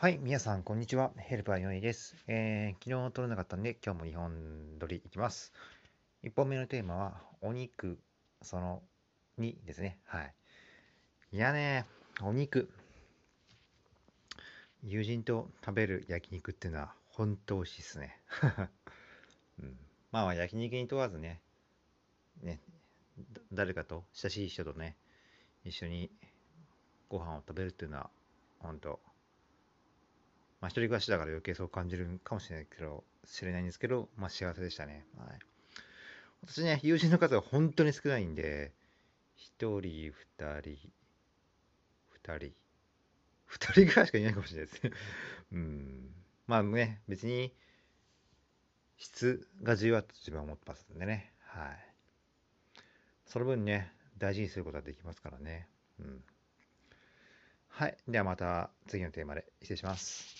はい、皆さん、こんにちは。ヘルパー4位です。えー、昨日撮れなかったんで、今日も2本撮りいきます。1本目のテーマは、お肉、その2ですね。はい。いやね、お肉。友人と食べる焼肉っていうのは、本当美味しいっすね。うん、まあ、焼肉に問わずね、ね、誰かと、親しい人とね、一緒にご飯を食べるっていうのは、本当まあ、一人暮らしだから余計そう感じるかもしれないけど、知れないんですけど、まあ、幸せでしたね。はい。私ね、友人の数が本当に少ないんで、一人、二人、二人、二人ぐらいしかいないかもしれないですね。うん。まあね、別に、質が重要だと自分は思ってますんでね。はい。その分ね、大事にすることができますからね。うん。はい。ではまた次のテーマで失礼します。